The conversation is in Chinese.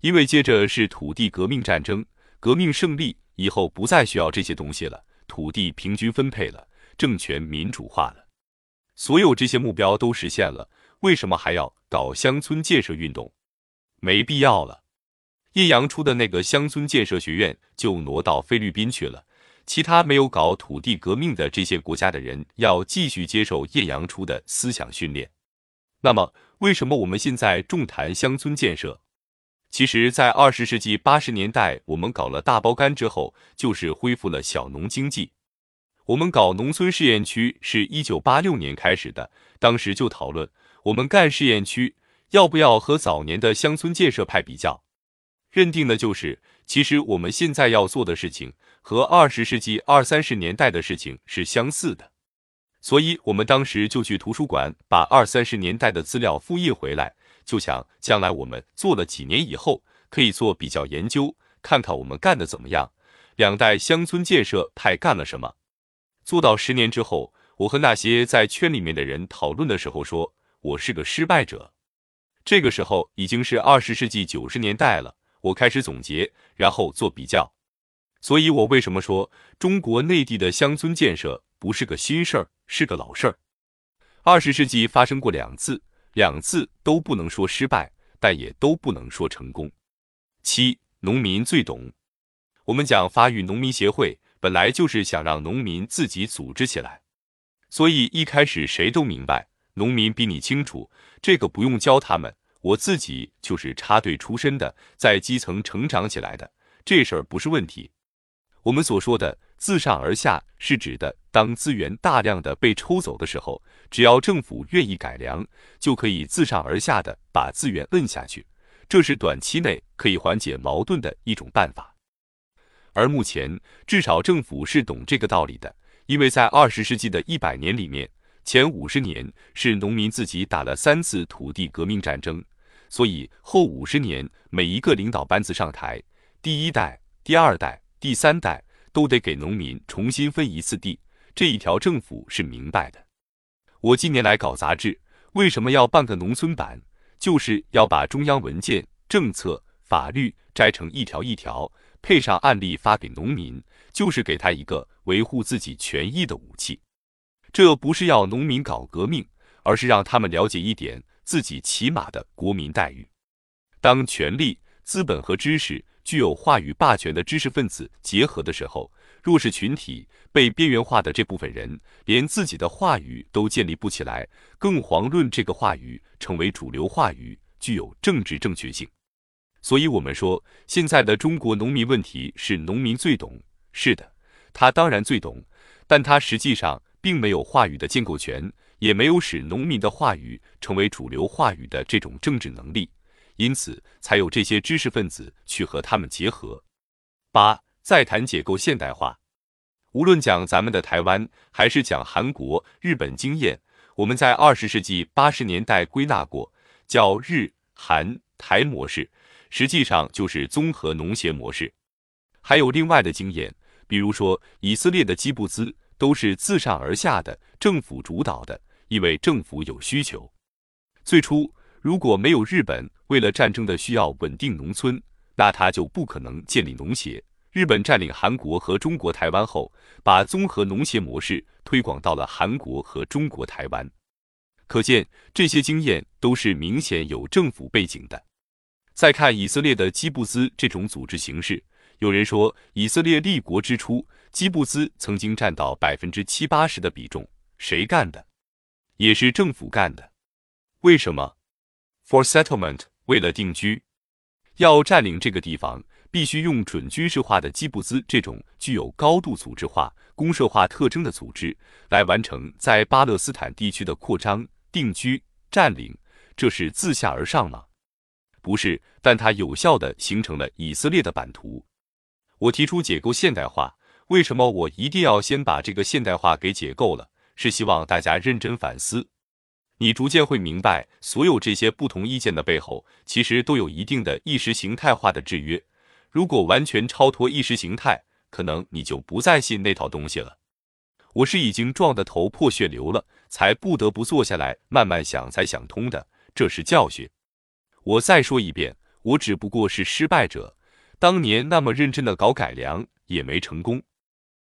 因为接着是土地革命战争，革命胜利以后不再需要这些东西了，土地平均分配了，政权民主化了，所有这些目标都实现了，为什么还要搞乡村建设运动？没必要了。叶阳初的那个乡村建设学院就挪到菲律宾去了，其他没有搞土地革命的这些国家的人要继续接受叶阳初的思想训练。那么，为什么我们现在重谈乡村建设？其实，在二十世纪八十年代，我们搞了大包干之后，就是恢复了小农经济。我们搞农村试验区是一九八六年开始的，当时就讨论我们干试验区要不要和早年的乡村建设派比较。认定的就是，其实我们现在要做的事情和二十世纪二三十年代的事情是相似的，所以我们当时就去图书馆把二三十年代的资料复印回来，就想将来我们做了几年以后可以做比较研究，看看我们干的怎么样，两代乡村建设派干了什么。做到十年之后，我和那些在圈里面的人讨论的时候说，我是个失败者。这个时候已经是二十世纪九十年代了。我开始总结，然后做比较。所以，我为什么说中国内地的乡村建设不是个新事儿，是个老事儿？二十世纪发生过两次，两次都不能说失败，但也都不能说成功。七，农民最懂。我们讲发育农民协会，本来就是想让农民自己组织起来，所以一开始谁都明白，农民比你清楚，这个不用教他们。我自己就是插队出身的，在基层成长起来的，这事儿不是问题。我们所说的自上而下，是指的当资源大量的被抽走的时候，只要政府愿意改良，就可以自上而下的把资源摁下去，这是短期内可以缓解矛盾的一种办法。而目前，至少政府是懂这个道理的，因为在二十世纪的一百年里面。前五十年是农民自己打了三次土地革命战争，所以后五十年每一个领导班子上台，第一代、第二代、第三代都得给农民重新分一次地。这一条政府是明白的。我近年来搞杂志，为什么要办个农村版？就是要把中央文件、政策、法律摘成一条一条，配上案例发给农民，就是给他一个维护自己权益的武器。这不是要农民搞革命，而是让他们了解一点自己起码的国民待遇。当权力、资本和知识具有话语霸权的知识分子结合的时候，弱势群体被边缘化的这部分人，连自己的话语都建立不起来，更遑论这个话语成为主流话语，具有政治正确性。所以，我们说现在的中国农民问题是农民最懂。是的，他当然最懂，但他实际上。并没有话语的建构权，也没有使农民的话语成为主流话语的这种政治能力，因此才有这些知识分子去和他们结合。八，再谈解构现代化。无论讲咱们的台湾，还是讲韩国、日本经验，我们在二十世纪八十年代归纳过，叫日韩台模式，实际上就是综合农协模式。还有另外的经验，比如说以色列的基布兹。都是自上而下的，政府主导的，因为政府有需求。最初如果没有日本为了战争的需要稳定农村，那他就不可能建立农协。日本占领韩国和中国台湾后，把综合农协模式推广到了韩国和中国台湾。可见这些经验都是明显有政府背景的。再看以色列的基布兹这种组织形式，有人说以色列立国之初。基布兹曾经占到百分之七八十的比重，谁干的？也是政府干的。为什么？For settlement，为了定居，要占领这个地方，必须用准军事化的基布兹这种具有高度组织化、公社化特征的组织来完成在巴勒斯坦地区的扩张、定居、占领。这是自下而上吗？不是，但它有效地形成了以色列的版图。我提出解构现代化。为什么我一定要先把这个现代化给解构了？是希望大家认真反思。你逐渐会明白，所有这些不同意见的背后，其实都有一定的意识形态化的制约。如果完全超脱意识形态，可能你就不再信那套东西了。我是已经撞得头破血流了，才不得不坐下来慢慢想，才想通的。这是教训。我再说一遍，我只不过是失败者。当年那么认真的搞改良也没成功，